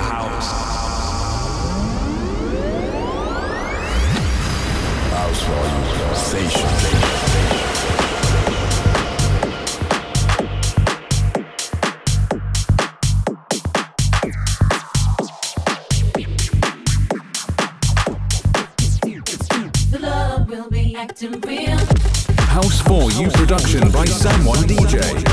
house. House volume sensation. House for You production by Someone DJ.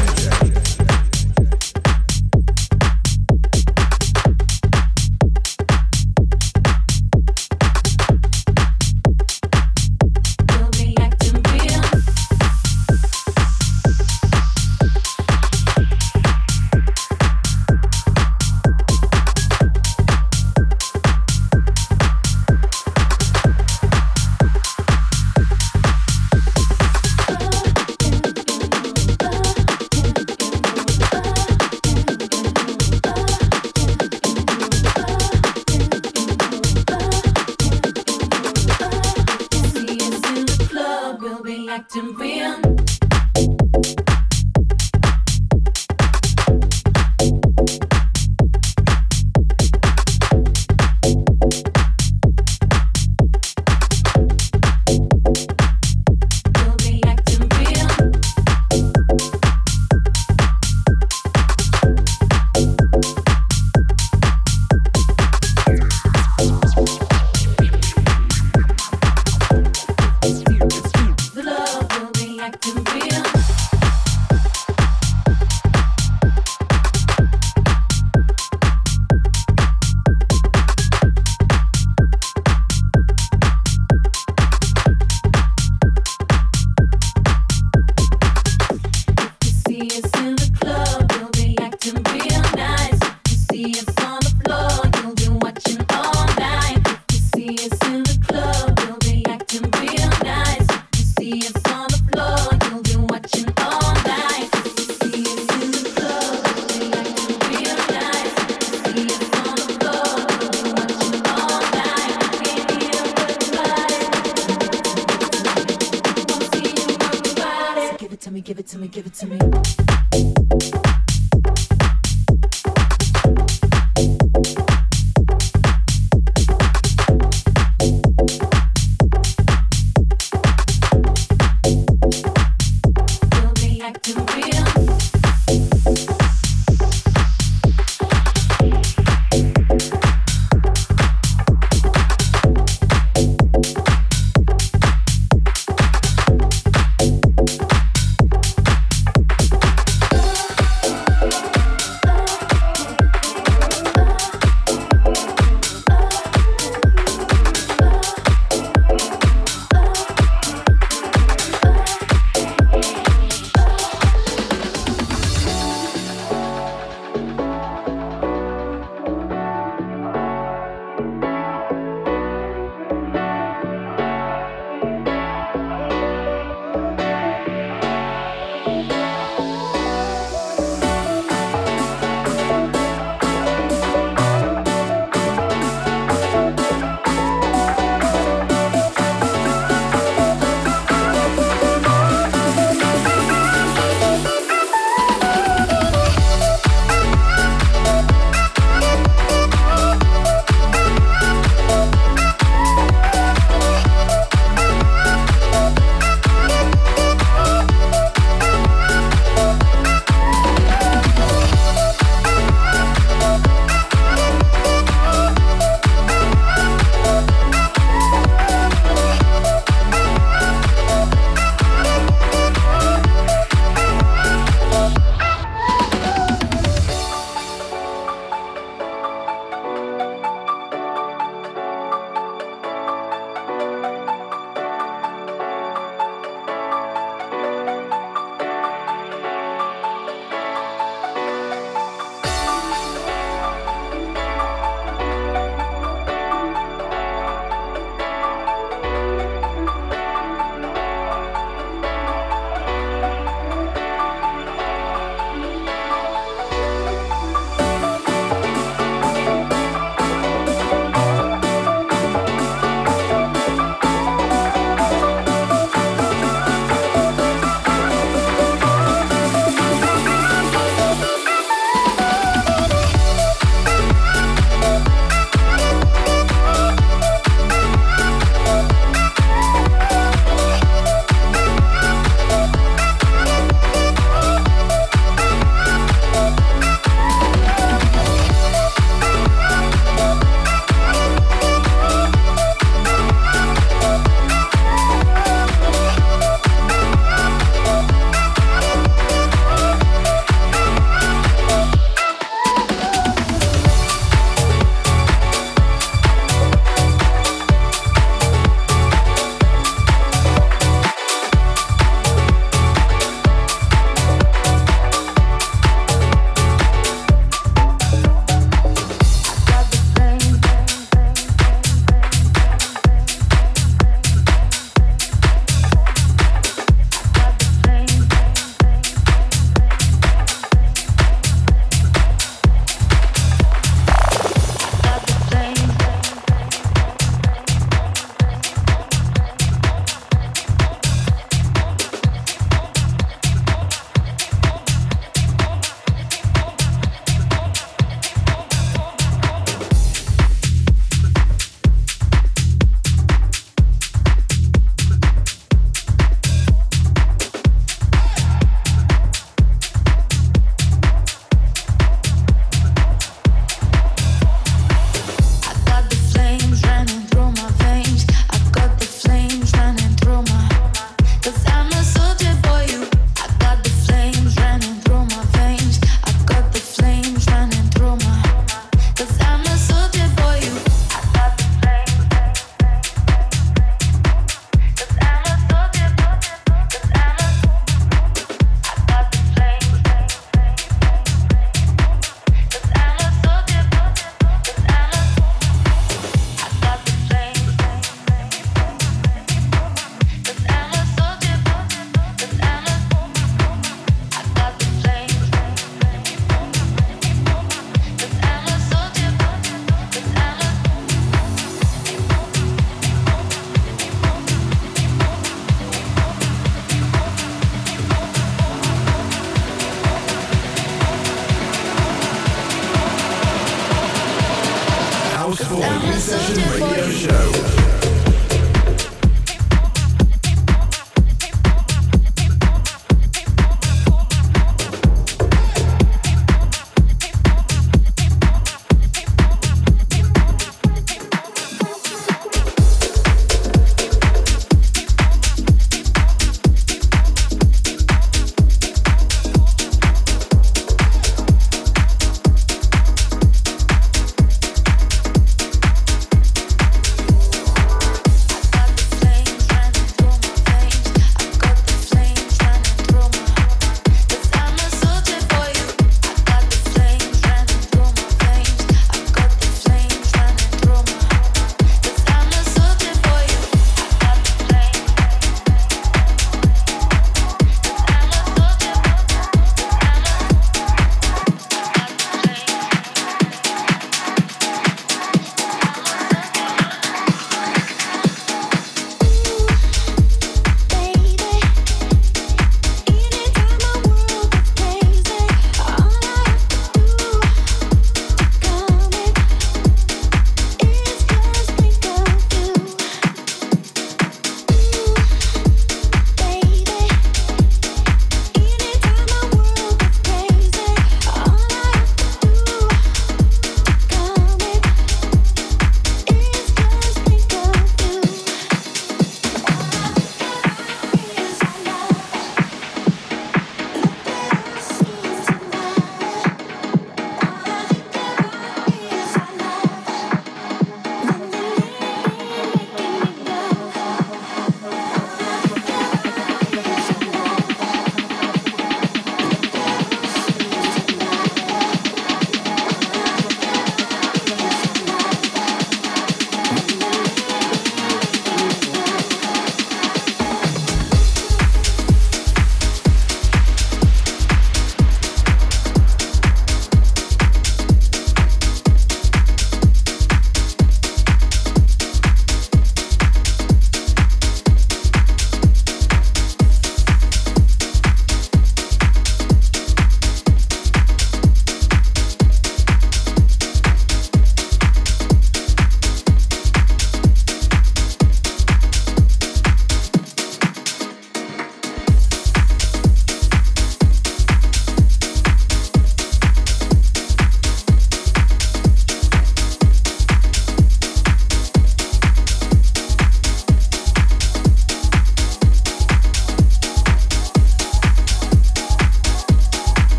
see you soon.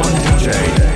one DJ.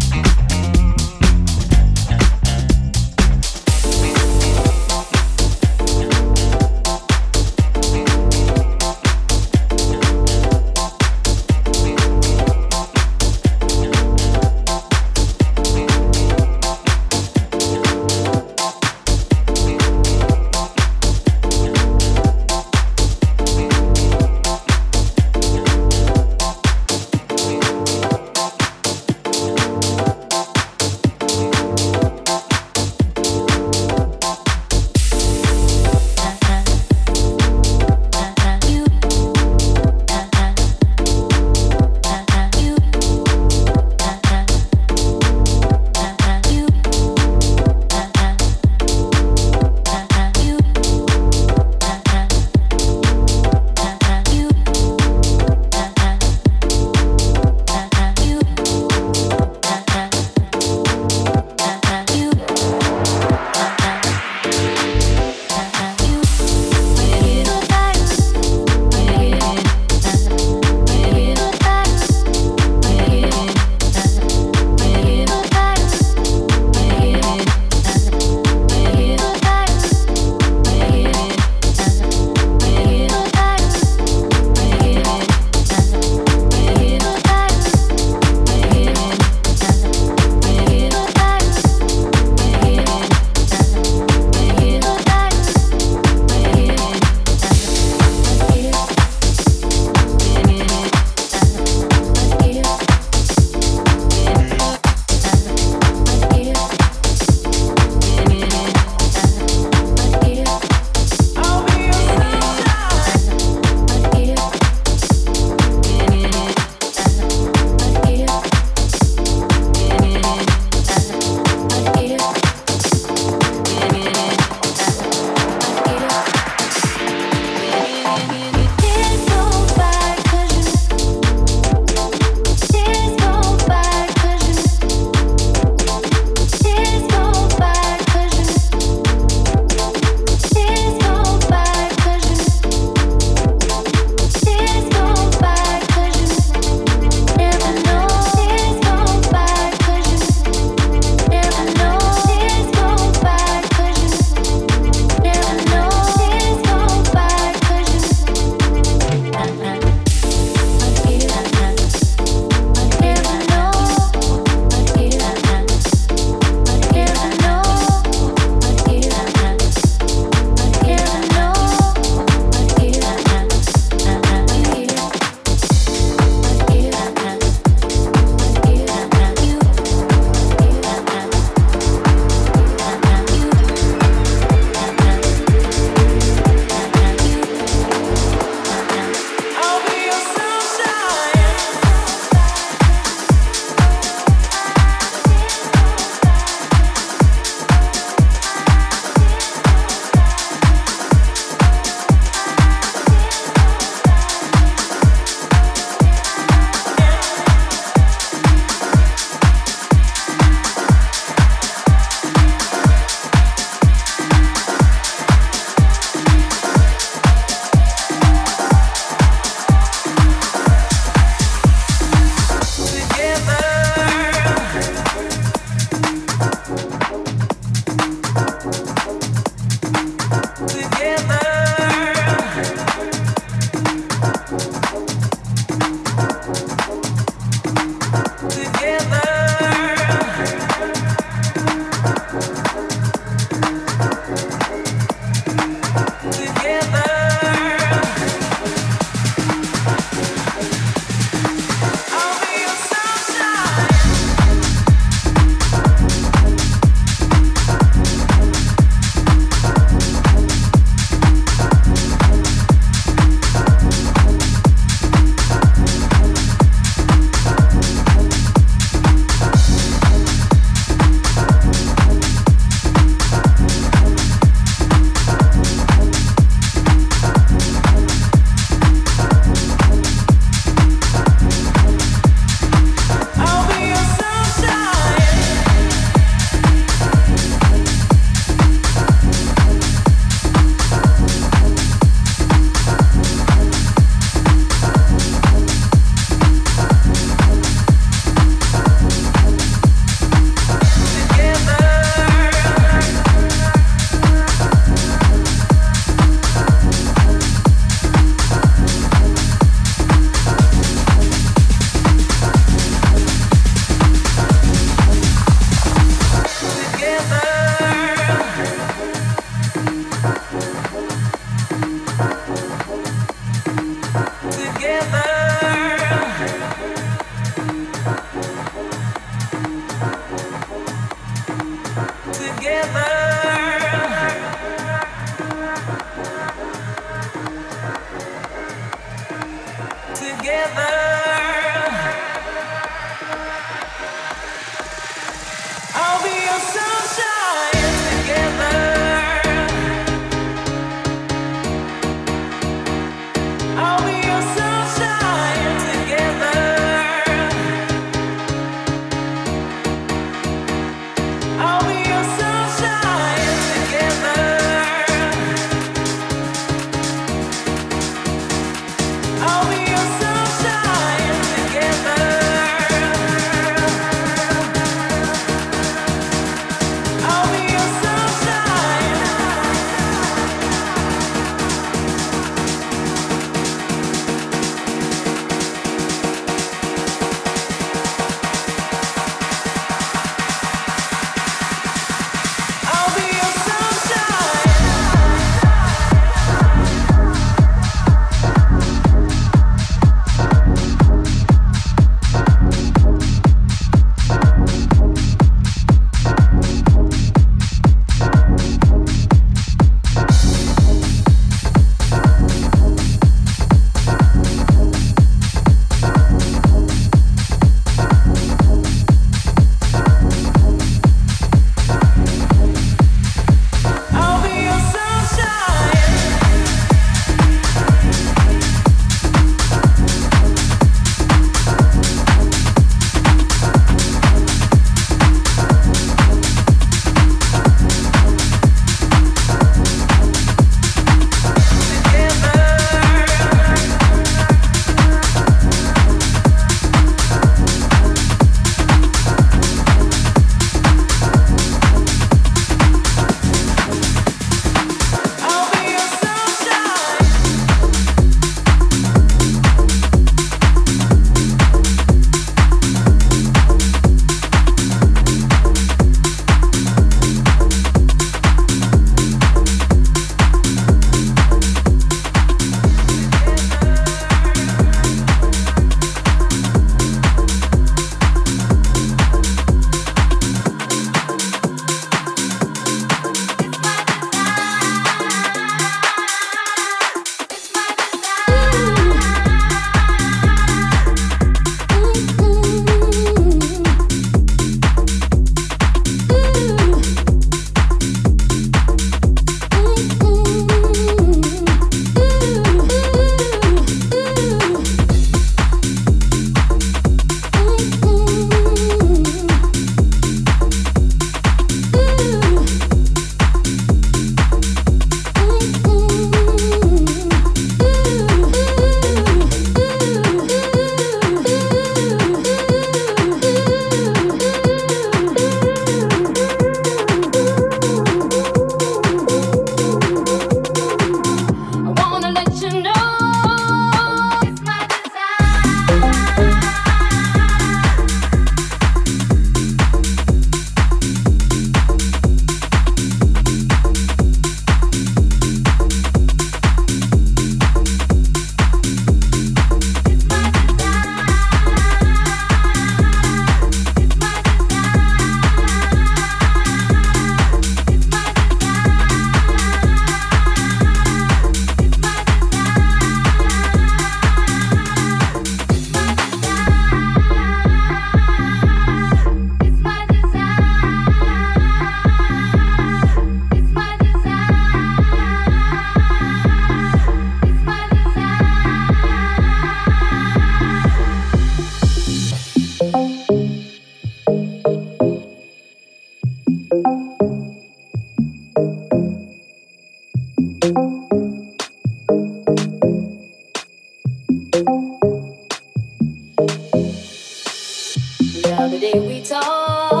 You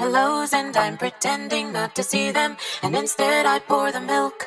hellos, and I'm pretending not to see them, and instead I pour the milk.